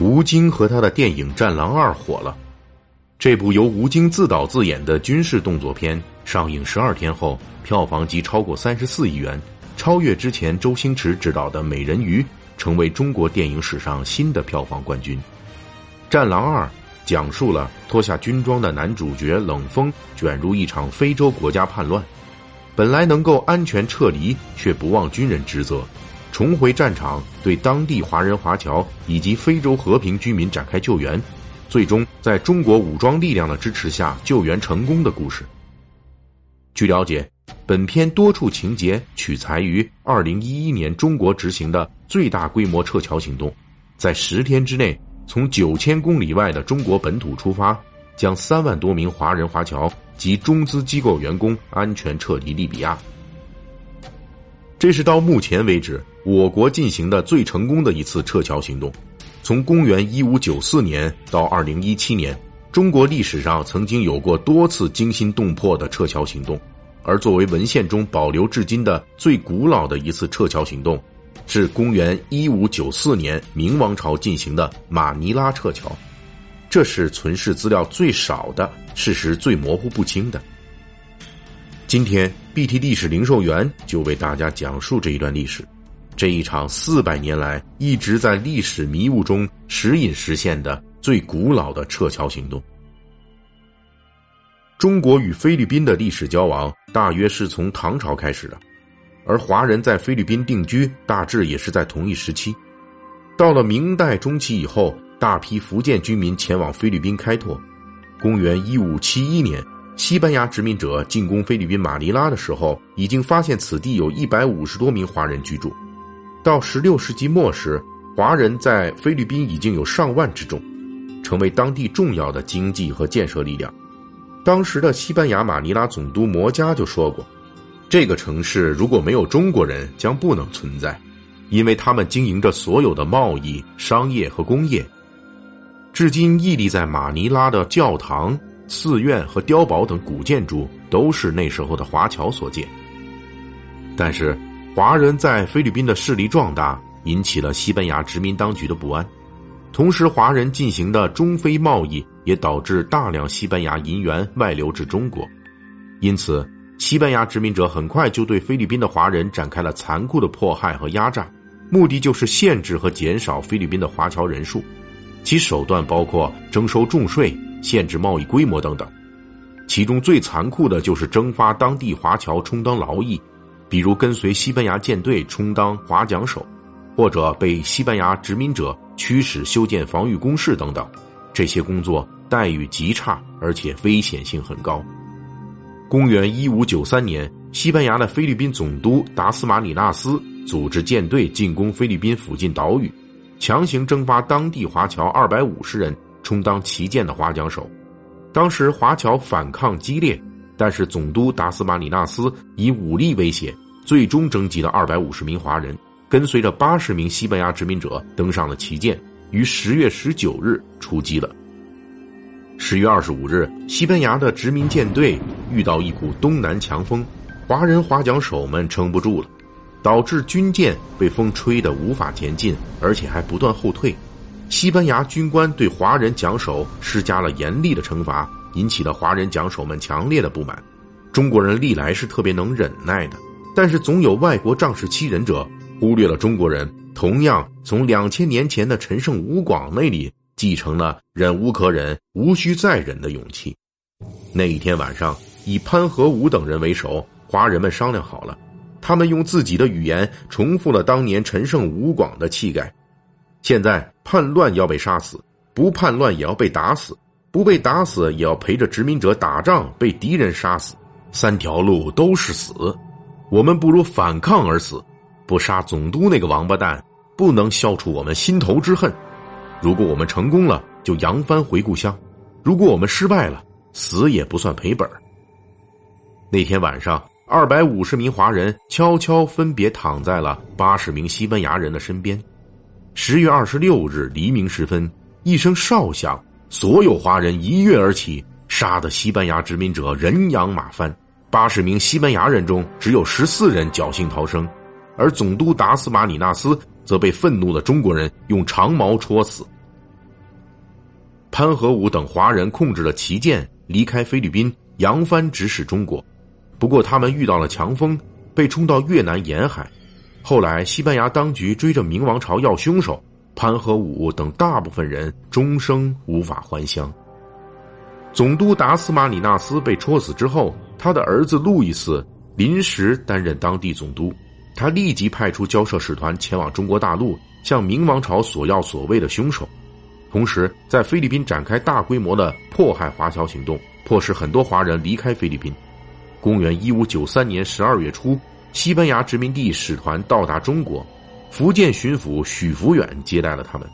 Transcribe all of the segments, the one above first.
吴京和他的电影《战狼二》火了。这部由吴京自导自演的军事动作片上映十二天后，票房即超过三十四亿元，超越之前周星驰执导的《美人鱼》，成为中国电影史上新的票房冠军。《战狼二》讲述了脱下军装的男主角冷锋卷入一场非洲国家叛乱，本来能够安全撤离，却不忘军人职责。重回战场，对当地华人华侨以及非洲和平居民展开救援，最终在中国武装力量的支持下救援成功的故事。据了解，本片多处情节取材于二零一一年中国执行的最大规模撤侨行动，在十天之内，从九千公里外的中国本土出发，将三万多名华人华侨及中资机构员工安全撤离利比亚。这是到目前为止我国进行的最成功的一次撤侨行动。从公元一五九四年到二零一七年，中国历史上曾经有过多次惊心动魄的撤侨行动，而作为文献中保留至今的最古老的一次撤侨行动，是公元一五九四年明王朝进行的马尼拉撤侨。这是存世资料最少的、事实最模糊不清的。今天，BT 历史零售员就为大家讲述这一段历史，这一场四百年来一直在历史迷雾中时隐时现的最古老的撤侨行动。中国与菲律宾的历史交往大约是从唐朝开始的，而华人在菲律宾定居大致也是在同一时期。到了明代中期以后，大批福建居民前往菲律宾开拓。公元一五七一年。西班牙殖民者进攻菲律宾马尼拉的时候，已经发现此地有一百五十多名华人居住。到十六世纪末时，华人在菲律宾已经有上万之众，成为当地重要的经济和建设力量。当时的西班牙马尼拉总督摩加就说过：“这个城市如果没有中国人，将不能存在，因为他们经营着所有的贸易、商业和工业。”至今屹立在马尼拉的教堂。寺院和碉堡等古建筑都是那时候的华侨所建。但是，华人在菲律宾的势力壮大，引起了西班牙殖民当局的不安。同时，华人进行的中非贸易也导致大量西班牙银元外流至中国。因此，西班牙殖民者很快就对菲律宾的华人展开了残酷的迫害和压榨，目的就是限制和减少菲律宾的华侨人数。其手段包括征收重税。限制贸易规模等等，其中最残酷的就是征发当地华侨充当劳役，比如跟随西班牙舰队充当划桨手，或者被西班牙殖民者驱使修建防御工事等等。这些工作待遇极差，而且危险性很高。公元一五九三年，西班牙的菲律宾总督达斯马里纳斯组织舰队进攻菲律宾附近岛屿，强行征发当地华侨二百五十人。充当旗舰的划桨手，当时华侨反抗激烈，但是总督达斯马里纳斯以武力威胁，最终征集了二百五十名华人，跟随着八十名西班牙殖民者登上了旗舰，于十月十九日出击了。十月二十五日，西班牙的殖民舰队遇到一股东南强风，华人划桨手们撑不住了，导致军舰被风吹得无法前进，而且还不断后退。西班牙军官对华人讲手施加了严厉的惩罚，引起了华人讲手们强烈的不满。中国人历来是特别能忍耐的，但是总有外国仗势欺人者，忽略了中国人同样从两千年前的陈胜吴广那里继承了忍无可忍、无需再忍的勇气。那一天晚上，以潘和武等人为首，华人们商量好了，他们用自己的语言重复了当年陈胜吴广的气概。现在叛乱要被杀死，不叛乱也要被打死，不被打死也要陪着殖民者打仗，被敌人杀死，三条路都是死。我们不如反抗而死，不杀总督那个王八蛋，不能消除我们心头之恨。如果我们成功了，就扬帆回故乡；如果我们失败了，死也不算赔本。那天晚上，二百五十名华人悄悄分别躺在了八十名西班牙人的身边。十月二十六日黎明时分，一声哨响，所有华人一跃而起，杀得西班牙殖民者人仰马翻。八十名西班牙人中，只有十四人侥幸逃生，而总督达斯马里纳斯则被愤怒的中国人用长矛戳死。潘和武等华人控制了旗舰，离开菲律宾，扬帆直驶中国。不过，他们遇到了强风，被冲到越南沿海。后来，西班牙当局追着明王朝要凶手，潘和武等大部分人终生无法还乡。总督达斯马里纳斯被戳死之后，他的儿子路易斯临时担任当地总督。他立即派出交涉使团前往中国大陆，向明王朝索要所谓的凶手，同时在菲律宾展开大规模的迫害华侨行动，迫使很多华人离开菲律宾。公元一五九三年十二月初，西班牙殖民地使团到达中国，福建巡抚许福远接待了他们，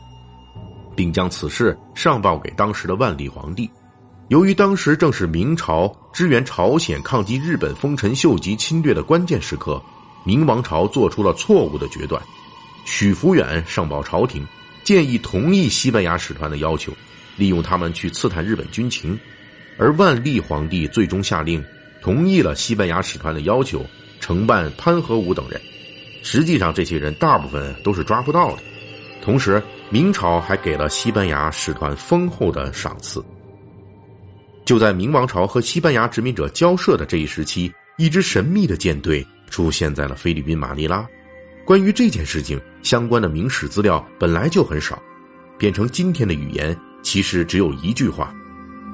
并将此事上报给当时的万历皇帝。由于当时正是明朝支援朝鲜抗击日本丰臣秀吉侵略的关键时刻，明王朝做出了错误的决断。许福远上报朝廷，建议同意西班牙使团的要求，利用他们去刺探日本军情，而万历皇帝最终下令。同意了西班牙使团的要求，承办潘和武等人。实际上，这些人大部分都是抓不到的。同时，明朝还给了西班牙使团丰厚的赏赐。就在明王朝和西班牙殖民者交涉的这一时期，一支神秘的舰队出现在了菲律宾马尼拉。关于这件事情相关的明史资料本来就很少，变成今天的语言，其实只有一句话：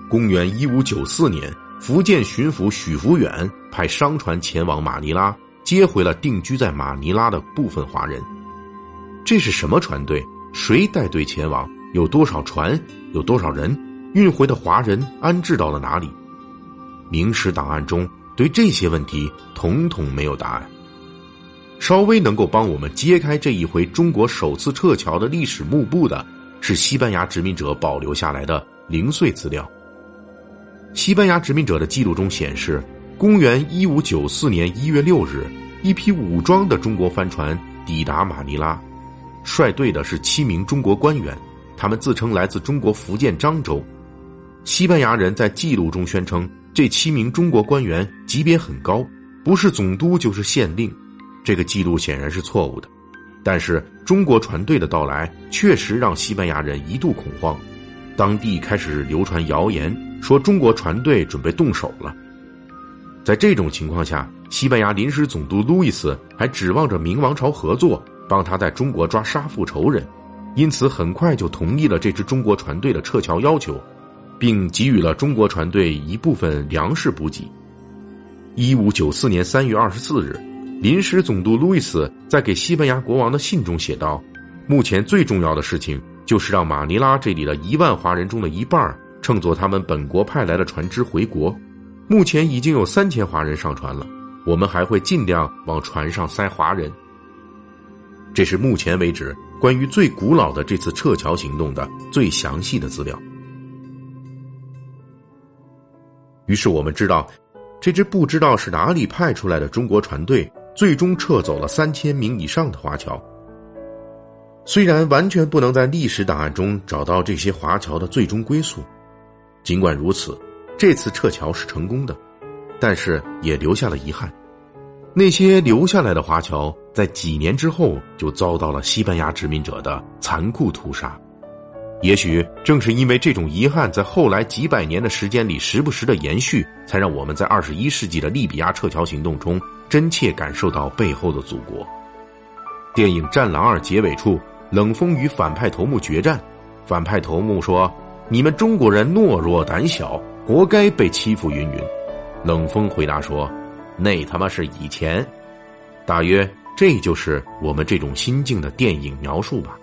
公元一五九四年。福建巡抚许福远派商船前往马尼拉，接回了定居在马尼拉的部分华人。这是什么船队？谁带队前往？有多少船？有多少人？运回的华人安置到了哪里？明史档案中对这些问题统统没有答案。稍微能够帮我们揭开这一回中国首次撤侨的历史幕布的，是西班牙殖民者保留下来的零碎资料。西班牙殖民者的记录中显示，公元一五九四年一月六日，一批武装的中国帆船抵达马尼拉，率队的是七名中国官员，他们自称来自中国福建漳州。西班牙人在记录中宣称，这七名中国官员级别很高，不是总督就是县令。这个记录显然是错误的，但是中国船队的到来确实让西班牙人一度恐慌，当地开始流传谣言。说中国船队准备动手了。在这种情况下，西班牙临时总督路易斯还指望着明王朝合作，帮他在中国抓杀父仇人，因此很快就同意了这支中国船队的撤侨要求，并给予了中国船队一部分粮食补给。一五九四年三月二十四日，临时总督路易斯在给西班牙国王的信中写道：“目前最重要的事情就是让马尼拉这里的一万华人中的一半。”乘坐他们本国派来的船只回国，目前已经有三千华人上船了。我们还会尽量往船上塞华人。这是目前为止关于最古老的这次撤侨行动的最详细的资料。于是我们知道，这支不知道是哪里派出来的中国船队，最终撤走了三千名以上的华侨。虽然完全不能在历史档案中找到这些华侨的最终归宿。尽管如此，这次撤侨是成功的，但是也留下了遗憾。那些留下来的华侨，在几年之后就遭到了西班牙殖民者的残酷屠杀。也许正是因为这种遗憾，在后来几百年的时间里时不时的延续，才让我们在二十一世纪的利比亚撤侨行动中真切感受到背后的祖国。电影《战狼二》结尾处，冷锋与反派头目决战，反派头目说。你们中国人懦弱胆小，活该被欺负。云云，冷风回答说：“那他妈是以前。”大约这就是我们这种心境的电影描述吧。